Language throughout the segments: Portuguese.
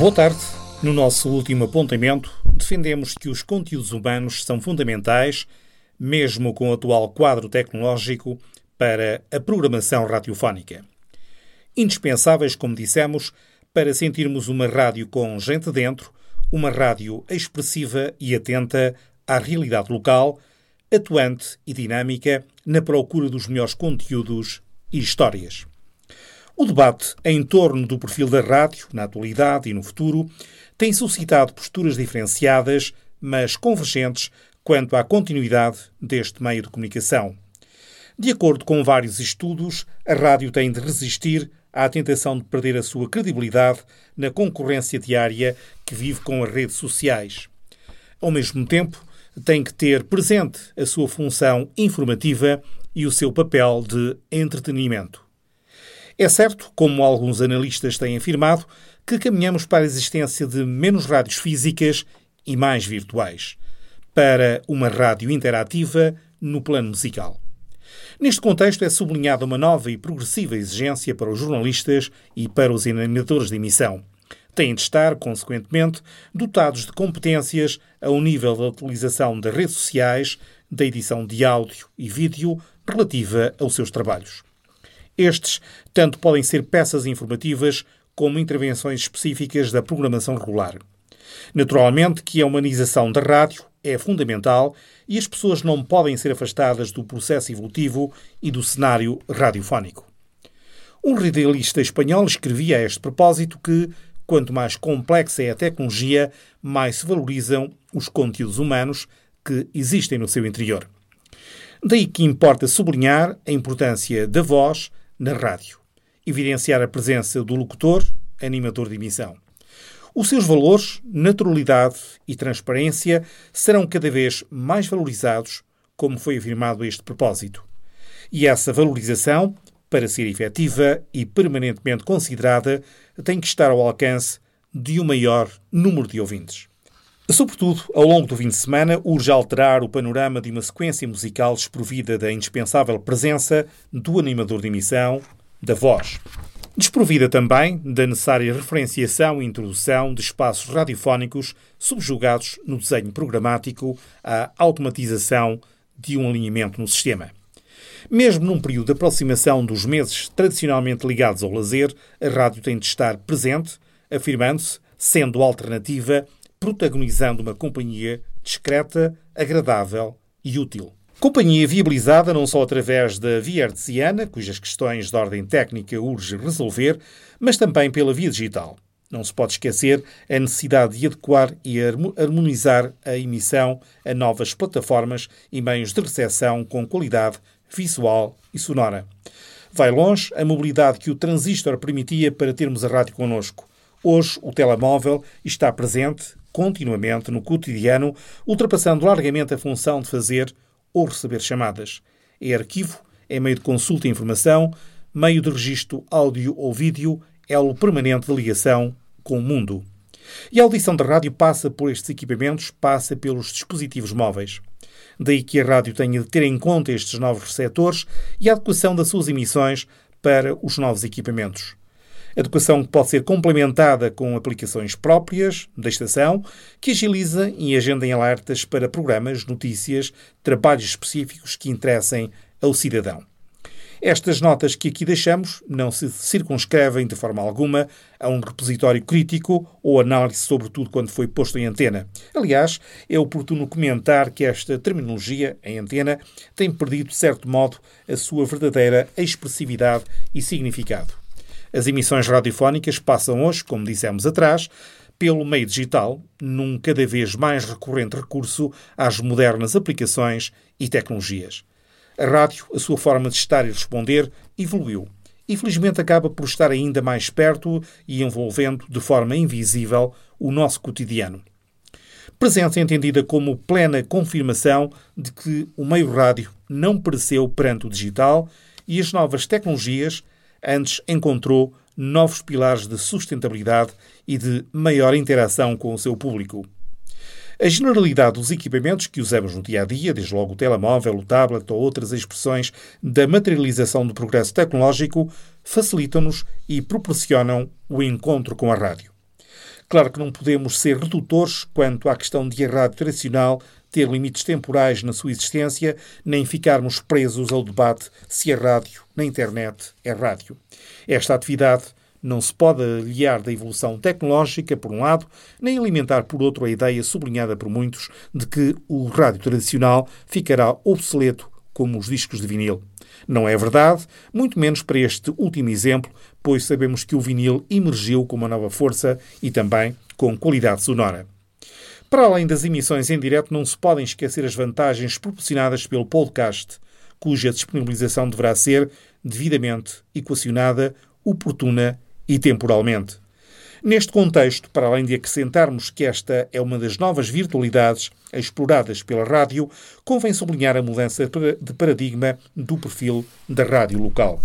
Boa tarde. No nosso último apontamento, defendemos que os conteúdos humanos são fundamentais, mesmo com o atual quadro tecnológico, para a programação radiofónica. Indispensáveis, como dissemos, para sentirmos uma rádio com gente dentro, uma rádio expressiva e atenta à realidade local, atuante e dinâmica na procura dos melhores conteúdos e histórias. O debate em torno do perfil da rádio, na atualidade e no futuro, tem suscitado posturas diferenciadas, mas convergentes, quanto à continuidade deste meio de comunicação. De acordo com vários estudos, a rádio tem de resistir à tentação de perder a sua credibilidade na concorrência diária que vive com as redes sociais. Ao mesmo tempo, tem que ter presente a sua função informativa e o seu papel de entretenimento. É certo, como alguns analistas têm afirmado, que caminhamos para a existência de menos rádios físicas e mais virtuais, para uma rádio interativa no plano musical. Neste contexto, é sublinhada uma nova e progressiva exigência para os jornalistas e para os animadores de emissão. Têm de estar, consequentemente, dotados de competências ao nível da utilização das redes sociais, da edição de áudio e vídeo relativa aos seus trabalhos. Estes tanto podem ser peças informativas como intervenções específicas da programação regular. Naturalmente que a humanização da rádio é fundamental e as pessoas não podem ser afastadas do processo evolutivo e do cenário radiofónico. Um radialista espanhol escrevia a este propósito que, quanto mais complexa é a tecnologia, mais se valorizam os conteúdos humanos que existem no seu interior. Daí que importa sublinhar a importância da voz na rádio, evidenciar a presença do locutor, animador de emissão. Os seus valores, naturalidade e transparência serão cada vez mais valorizados, como foi afirmado a este propósito. E essa valorização, para ser efetiva e permanentemente considerada, tem que estar ao alcance de um maior número de ouvintes. Sobretudo, ao longo do fim de semana, urge alterar o panorama de uma sequência musical desprovida da indispensável presença do animador de emissão, da voz. Desprovida também da necessária referenciação e introdução de espaços radiofónicos subjugados no desenho programático à automatização de um alinhamento no sistema. Mesmo num período de aproximação dos meses tradicionalmente ligados ao lazer, a rádio tem de estar presente, afirmando-se, sendo alternativa protagonizando uma companhia discreta, agradável e útil. Companhia viabilizada não só através da via artesiana, cujas questões de ordem técnica urge resolver, mas também pela via digital. Não se pode esquecer a necessidade de adequar e harmonizar a emissão a novas plataformas e meios de recepção com qualidade visual e sonora. Vai longe a mobilidade que o transistor permitia para termos a rádio connosco. Hoje, o telemóvel está presente continuamente no cotidiano, ultrapassando largamente a função de fazer ou receber chamadas. É arquivo, é meio de consulta e informação, meio de registro áudio ou vídeo, elo permanente de ligação com o mundo. E a audição da rádio passa por estes equipamentos, passa pelos dispositivos móveis. Daí que a rádio tenha de ter em conta estes novos receptores e a adequação das suas emissões para os novos equipamentos. Educação que pode ser complementada com aplicações próprias da estação, que agiliza e agendem alertas para programas, notícias, trabalhos específicos que interessem ao cidadão. Estas notas que aqui deixamos não se circunscrevem de forma alguma a um repositório crítico ou análise, sobretudo quando foi posto em antena. Aliás, é oportuno comentar que esta terminologia, em antena, tem perdido, de certo modo, a sua verdadeira expressividade e significado. As emissões radiofónicas passam hoje, como dissemos atrás, pelo meio digital, num cada vez mais recorrente recurso às modernas aplicações e tecnologias. A rádio, a sua forma de estar e responder, evoluiu. E felizmente acaba por estar ainda mais perto e envolvendo de forma invisível o nosso cotidiano. Presença entendida como plena confirmação de que o meio rádio não pereceu perante o digital e as novas tecnologias antes encontrou novos pilares de sustentabilidade e de maior interação com o seu público. A generalidade dos equipamentos que usamos no dia a dia, desde logo o telemóvel, o tablet ou outras expressões da materialização do progresso tecnológico, facilitam-nos e proporcionam o encontro com a rádio. Claro que não podemos ser redutores quanto à questão de a rádio tradicional ter limites temporais na sua existência, nem ficarmos presos ao debate se a rádio na internet é rádio. Esta atividade não se pode aliar da evolução tecnológica, por um lado, nem alimentar, por outro, a ideia sublinhada por muitos de que o rádio tradicional ficará obsoleto como os discos de vinil. Não é verdade, muito menos para este último exemplo, pois sabemos que o vinil emergiu com uma nova força e também com qualidade sonora. Para além das emissões em direto, não se podem esquecer as vantagens proporcionadas pelo podcast, cuja disponibilização deverá ser devidamente equacionada, oportuna e temporalmente. Neste contexto, para além de acrescentarmos que esta é uma das novas virtualidades exploradas pela rádio, convém sublinhar a mudança de paradigma do perfil da rádio local.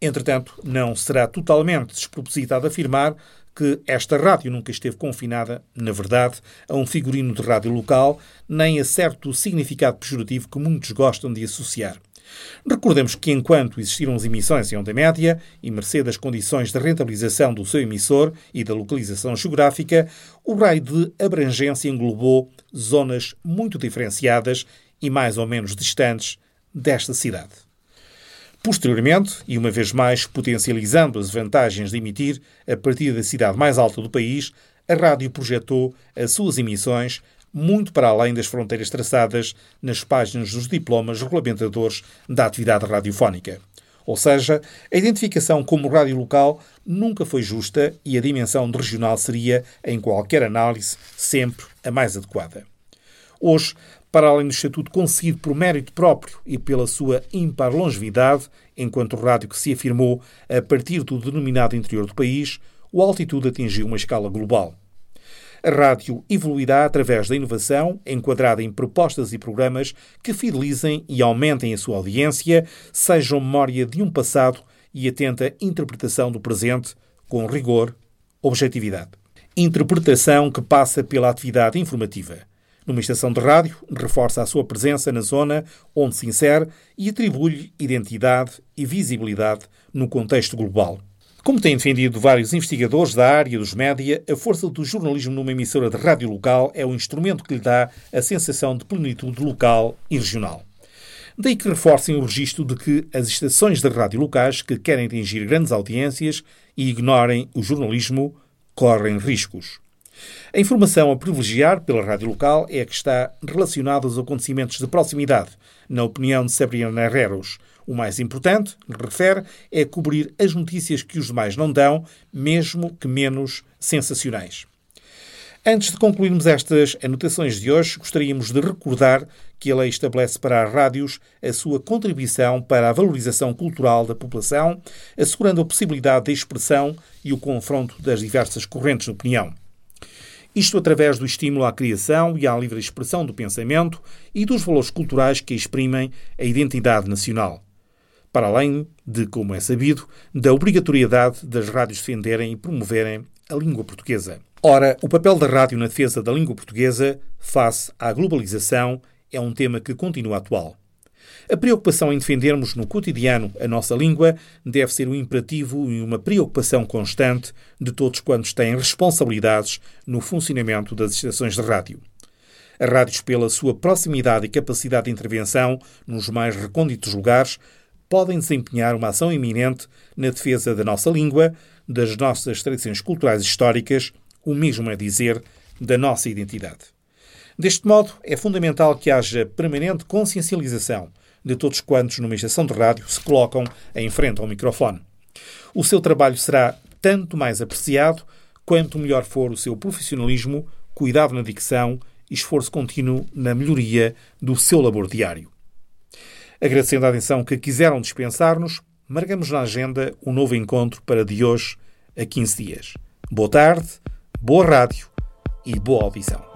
Entretanto, não será totalmente despropositado afirmar que esta rádio nunca esteve confinada, na verdade, a um figurino de rádio local, nem a certo significado pejorativo que muitos gostam de associar. Recordemos que, enquanto existiram as emissões em onda média, e mercê das condições de rentabilização do seu emissor e da localização geográfica, o raio de abrangência englobou zonas muito diferenciadas e mais ou menos distantes desta cidade. Posteriormente, e uma vez mais potencializando as vantagens de emitir a partir da cidade mais alta do país, a rádio projetou as suas emissões muito para além das fronteiras traçadas nas páginas dos diplomas regulamentadores da atividade radiofónica. Ou seja, a identificação como rádio local nunca foi justa e a dimensão de regional seria, em qualquer análise, sempre a mais adequada. Hoje, para além do estatuto conseguido por mérito próprio e pela sua ímpar longevidade, enquanto rádio que se afirmou a partir do denominado interior do país, o altitude atingiu uma escala global. A rádio evoluirá através da inovação, enquadrada em propostas e programas que fidelizem e aumentem a sua audiência, sejam memória de um passado e atenta interpretação do presente com rigor, objetividade. Interpretação que passa pela atividade informativa. Numa estação de rádio, reforça a sua presença na zona onde se insere e atribui-lhe identidade e visibilidade no contexto global. Como têm defendido vários investigadores da área dos média, a força do jornalismo numa emissora de rádio local é o instrumento que lhe dá a sensação de plenitude local e regional. Daí que reforcem o registro de que as estações de rádio locais que querem atingir grandes audiências e ignorem o jornalismo correm riscos. A informação a privilegiar pela rádio local é a que está relacionada aos acontecimentos de proximidade, na opinião de Sabrina Herreros, o mais importante, refere, é cobrir as notícias que os demais não dão, mesmo que menos sensacionais. Antes de concluirmos estas anotações de hoje, gostaríamos de recordar que a lei estabelece para as rádios a sua contribuição para a valorização cultural da população, assegurando a possibilidade de expressão e o confronto das diversas correntes de opinião. Isto através do estímulo à criação e à livre expressão do pensamento e dos valores culturais que exprimem a identidade nacional para além de, como é sabido, da obrigatoriedade das rádios defenderem e promoverem a língua portuguesa. Ora, o papel da rádio na defesa da língua portuguesa face à globalização é um tema que continua atual. A preocupação em defendermos no cotidiano a nossa língua deve ser um imperativo e uma preocupação constante de todos quantos têm responsabilidades no funcionamento das estações de rádio. As rádios, pela sua proximidade e capacidade de intervenção nos mais recônditos lugares, podem desempenhar uma ação iminente na defesa da nossa língua, das nossas tradições culturais históricas, o mesmo a dizer, da nossa identidade. Deste modo, é fundamental que haja permanente consciencialização de todos quantos numa estação de rádio se colocam em frente ao microfone. O seu trabalho será tanto mais apreciado quanto melhor for o seu profissionalismo, cuidado na dicção e esforço contínuo na melhoria do seu labor diário. Agradecendo a atenção que quiseram dispensar-nos, marcamos na agenda um novo encontro para de hoje a 15 dias. Boa tarde, boa rádio e boa audição.